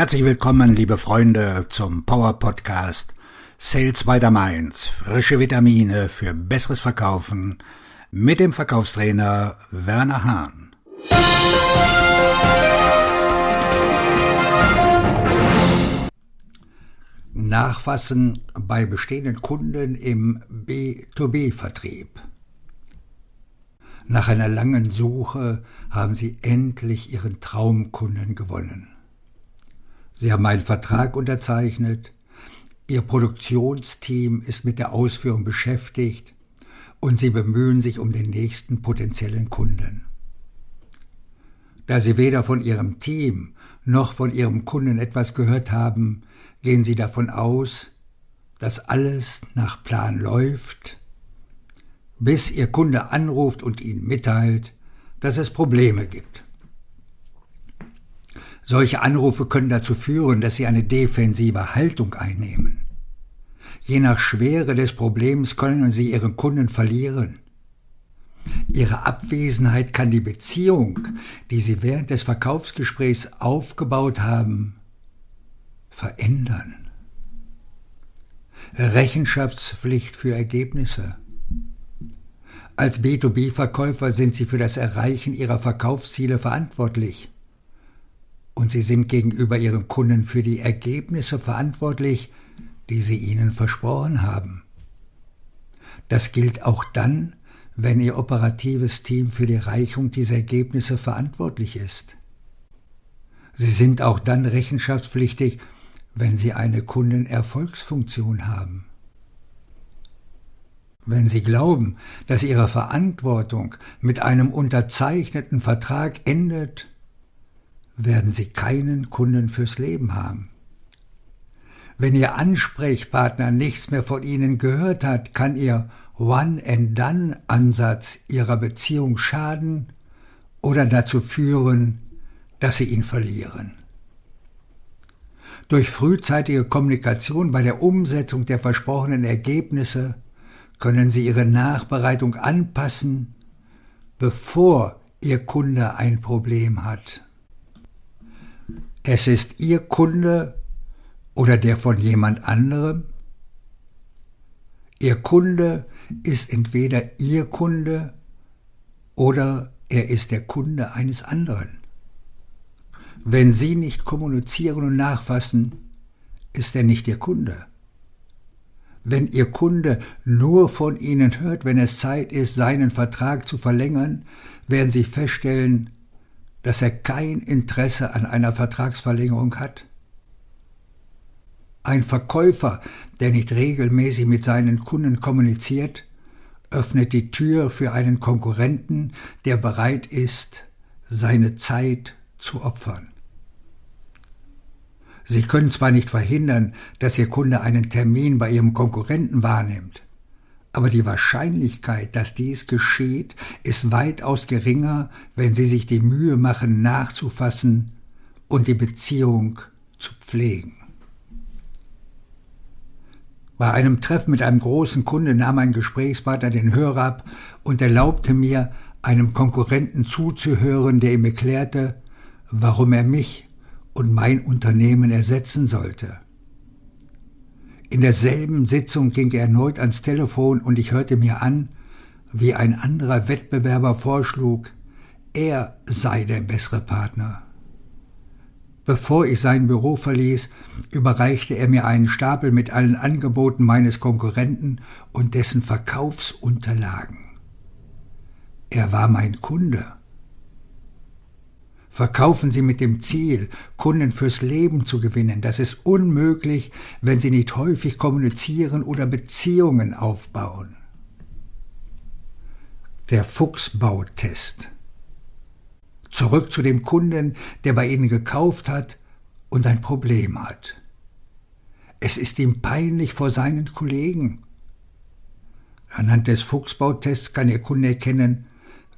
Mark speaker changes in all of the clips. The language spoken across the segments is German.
Speaker 1: Herzlich willkommen, liebe Freunde, zum Power Podcast Sales by the Mainz. Frische Vitamine für besseres Verkaufen mit dem Verkaufstrainer Werner Hahn. Nachfassen bei bestehenden Kunden im B2B-Vertrieb. Nach einer langen Suche haben Sie endlich Ihren Traumkunden gewonnen. Sie haben einen Vertrag unterzeichnet, Ihr Produktionsteam ist mit der Ausführung beschäftigt und Sie bemühen sich um den nächsten potenziellen Kunden. Da Sie weder von Ihrem Team noch von Ihrem Kunden etwas gehört haben, gehen Sie davon aus, dass alles nach Plan läuft, bis Ihr Kunde anruft und Ihnen mitteilt, dass es Probleme gibt. Solche Anrufe können dazu führen, dass Sie eine defensive Haltung einnehmen. Je nach Schwere des Problems können Sie Ihren Kunden verlieren. Ihre Abwesenheit kann die Beziehung, die Sie während des Verkaufsgesprächs aufgebaut haben, verändern. Rechenschaftspflicht für Ergebnisse. Als B2B-Verkäufer sind Sie für das Erreichen Ihrer Verkaufsziele verantwortlich und Sie sind gegenüber Ihren Kunden für die Ergebnisse verantwortlich, die Sie ihnen versprochen haben. Das gilt auch dann, wenn Ihr operatives Team für die Erreichung dieser Ergebnisse verantwortlich ist. Sie sind auch dann rechenschaftspflichtig, wenn Sie eine Kundenerfolgsfunktion haben. Wenn Sie glauben, dass Ihre Verantwortung mit einem unterzeichneten Vertrag endet, werden Sie keinen Kunden fürs Leben haben. Wenn Ihr Ansprechpartner nichts mehr von Ihnen gehört hat, kann Ihr One-and-Done-Ansatz Ihrer Beziehung schaden oder dazu führen, dass Sie ihn verlieren. Durch frühzeitige Kommunikation bei der Umsetzung der versprochenen Ergebnisse können Sie Ihre Nachbereitung anpassen, bevor Ihr Kunde ein Problem hat. Es ist Ihr Kunde oder der von jemand anderem? Ihr Kunde ist entweder Ihr Kunde oder er ist der Kunde eines anderen. Wenn Sie nicht kommunizieren und nachfassen, ist er nicht Ihr Kunde. Wenn Ihr Kunde nur von Ihnen hört, wenn es Zeit ist, seinen Vertrag zu verlängern, werden Sie feststellen, dass er kein Interesse an einer Vertragsverlängerung hat? Ein Verkäufer, der nicht regelmäßig mit seinen Kunden kommuniziert, öffnet die Tür für einen Konkurrenten, der bereit ist, seine Zeit zu opfern. Sie können zwar nicht verhindern, dass Ihr Kunde einen Termin bei Ihrem Konkurrenten wahrnimmt, aber die Wahrscheinlichkeit, dass dies geschieht, ist weitaus geringer, wenn Sie sich die Mühe machen, nachzufassen und die Beziehung zu pflegen. Bei einem Treffen mit einem großen Kunde nahm ein Gesprächspartner den Hörer ab und erlaubte mir, einem Konkurrenten zuzuhören, der ihm erklärte, warum er mich und mein Unternehmen ersetzen sollte. In derselben Sitzung ging er erneut ans Telefon und ich hörte mir an, wie ein anderer Wettbewerber vorschlug, er sei der bessere Partner. Bevor ich sein Büro verließ, überreichte er mir einen Stapel mit allen Angeboten meines Konkurrenten und dessen Verkaufsunterlagen. Er war mein Kunde. Verkaufen Sie mit dem Ziel, Kunden fürs Leben zu gewinnen. Das ist unmöglich, wenn Sie nicht häufig kommunizieren oder Beziehungen aufbauen. Der Fuchsbautest. Zurück zu dem Kunden, der bei Ihnen gekauft hat und ein Problem hat. Es ist ihm peinlich vor seinen Kollegen. Anhand des Fuchsbautests kann Ihr Kunde erkennen,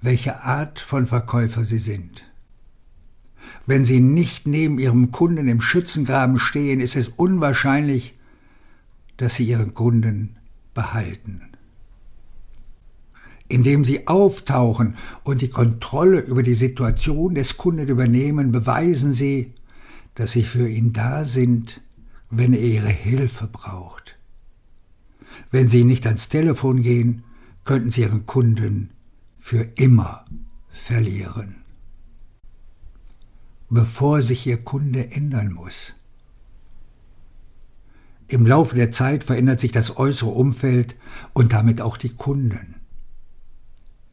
Speaker 1: welche Art von Verkäufer Sie sind. Wenn Sie nicht neben Ihrem Kunden im Schützengraben stehen, ist es unwahrscheinlich, dass Sie Ihren Kunden behalten. Indem Sie auftauchen und die Kontrolle über die Situation des Kunden übernehmen, beweisen Sie, dass Sie für ihn da sind, wenn er Ihre Hilfe braucht. Wenn Sie nicht ans Telefon gehen, könnten Sie Ihren Kunden für immer verlieren. Bevor sich Ihr Kunde ändern muss. Im Laufe der Zeit verändert sich das äußere Umfeld und damit auch die Kunden.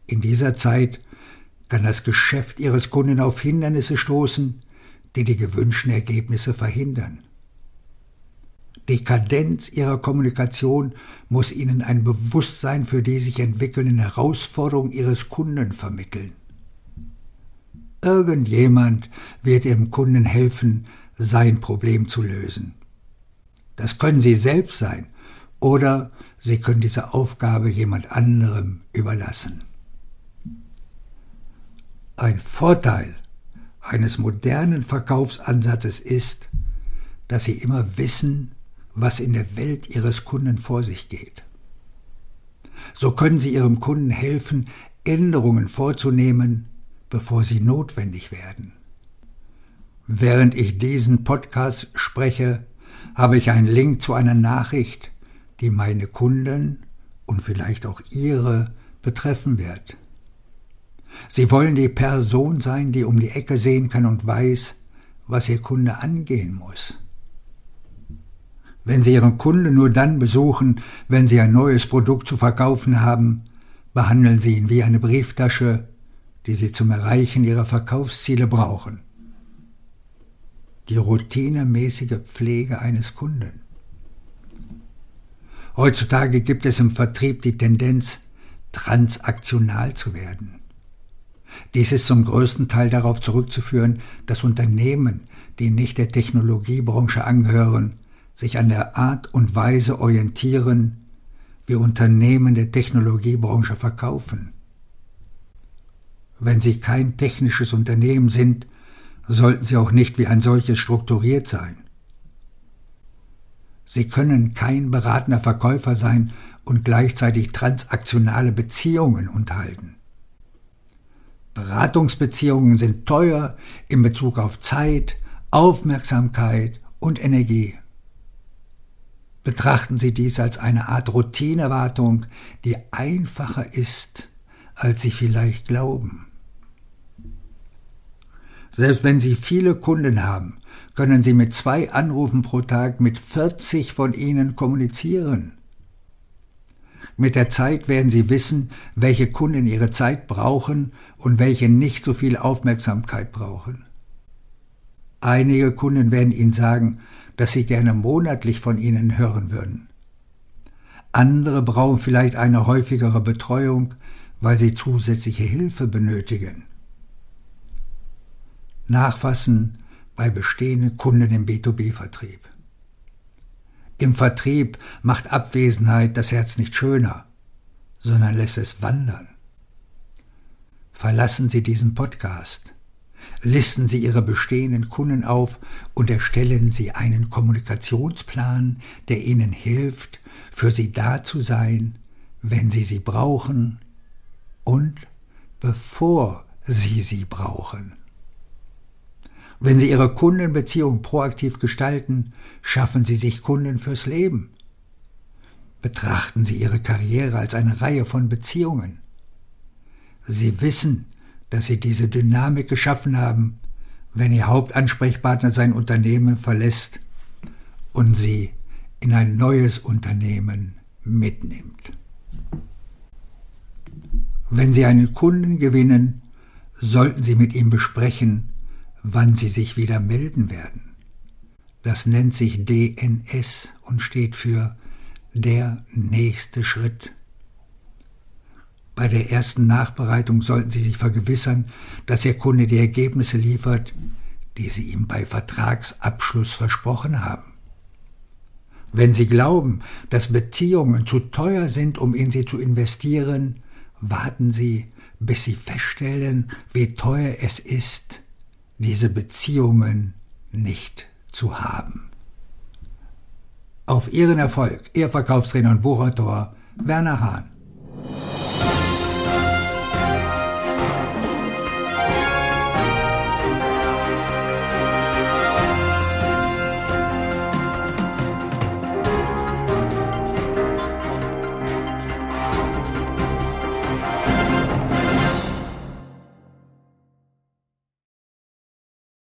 Speaker 1: In dieser Zeit kann das Geschäft Ihres Kunden auf Hindernisse stoßen, die die gewünschten Ergebnisse verhindern. Die Kadenz Ihrer Kommunikation muss Ihnen ein Bewusstsein für die sich entwickelnden Herausforderungen Ihres Kunden vermitteln. Irgendjemand wird Ihrem Kunden helfen, sein Problem zu lösen. Das können Sie selbst sein oder Sie können diese Aufgabe jemand anderem überlassen. Ein Vorteil eines modernen Verkaufsansatzes ist, dass Sie immer wissen, was in der Welt Ihres Kunden vor sich geht. So können Sie Ihrem Kunden helfen, Änderungen vorzunehmen, bevor sie notwendig werden. Während ich diesen Podcast spreche, habe ich einen Link zu einer Nachricht, die meine Kunden und vielleicht auch Ihre betreffen wird. Sie wollen die Person sein, die um die Ecke sehen kann und weiß, was Ihr Kunde angehen muss. Wenn Sie Ihren Kunden nur dann besuchen, wenn Sie ein neues Produkt zu verkaufen haben, behandeln Sie ihn wie eine Brieftasche, die Sie zum Erreichen Ihrer Verkaufsziele brauchen. Die routinemäßige Pflege eines Kunden. Heutzutage gibt es im Vertrieb die Tendenz, transaktional zu werden. Dies ist zum größten Teil darauf zurückzuführen, dass Unternehmen, die nicht der Technologiebranche angehören, sich an der Art und Weise orientieren, wie Unternehmen der Technologiebranche verkaufen. Wenn sie kein technisches Unternehmen sind, sollten sie auch nicht wie ein solches strukturiert sein. Sie können kein beratender Verkäufer sein und gleichzeitig transaktionale Beziehungen unterhalten. Beratungsbeziehungen sind teuer in Bezug auf Zeit, Aufmerksamkeit und Energie. Betrachten Sie dies als eine Art Routinewartung, die einfacher ist, als Sie vielleicht glauben. Selbst wenn Sie viele Kunden haben, können Sie mit zwei Anrufen pro Tag mit 40 von ihnen kommunizieren. Mit der Zeit werden Sie wissen, welche Kunden Ihre Zeit brauchen und welche nicht so viel Aufmerksamkeit brauchen. Einige Kunden werden Ihnen sagen, dass sie gerne monatlich von Ihnen hören würden. Andere brauchen vielleicht eine häufigere Betreuung, weil sie zusätzliche Hilfe benötigen. Nachfassen bei bestehenden Kunden im B2B-Vertrieb. Im Vertrieb macht Abwesenheit das Herz nicht schöner, sondern lässt es wandern. Verlassen Sie diesen Podcast. Listen Sie Ihre bestehenden Kunden auf und erstellen Sie einen Kommunikationsplan, der Ihnen hilft, für Sie da zu sein, wenn Sie sie brauchen und bevor Sie sie brauchen. Wenn Sie Ihre Kundenbeziehung proaktiv gestalten, schaffen Sie sich Kunden fürs Leben. Betrachten Sie Ihre Karriere als eine Reihe von Beziehungen. Sie wissen, dass Sie diese Dynamik geschaffen haben, wenn Ihr Hauptansprechpartner sein Unternehmen verlässt und Sie in ein neues Unternehmen mitnimmt. Wenn Sie einen Kunden gewinnen, sollten Sie mit ihm besprechen, wann sie sich wieder melden werden. Das nennt sich DNS und steht für der nächste Schritt. Bei der ersten Nachbereitung sollten Sie sich vergewissern, dass Ihr Kunde die Ergebnisse liefert, die Sie ihm bei Vertragsabschluss versprochen haben. Wenn Sie glauben, dass Beziehungen zu teuer sind, um in sie zu investieren, warten Sie, bis Sie feststellen, wie teuer es ist, diese Beziehungen nicht zu haben. Auf Ihren Erfolg, Ihr Verkaufstrainer und Buchautor Werner Hahn.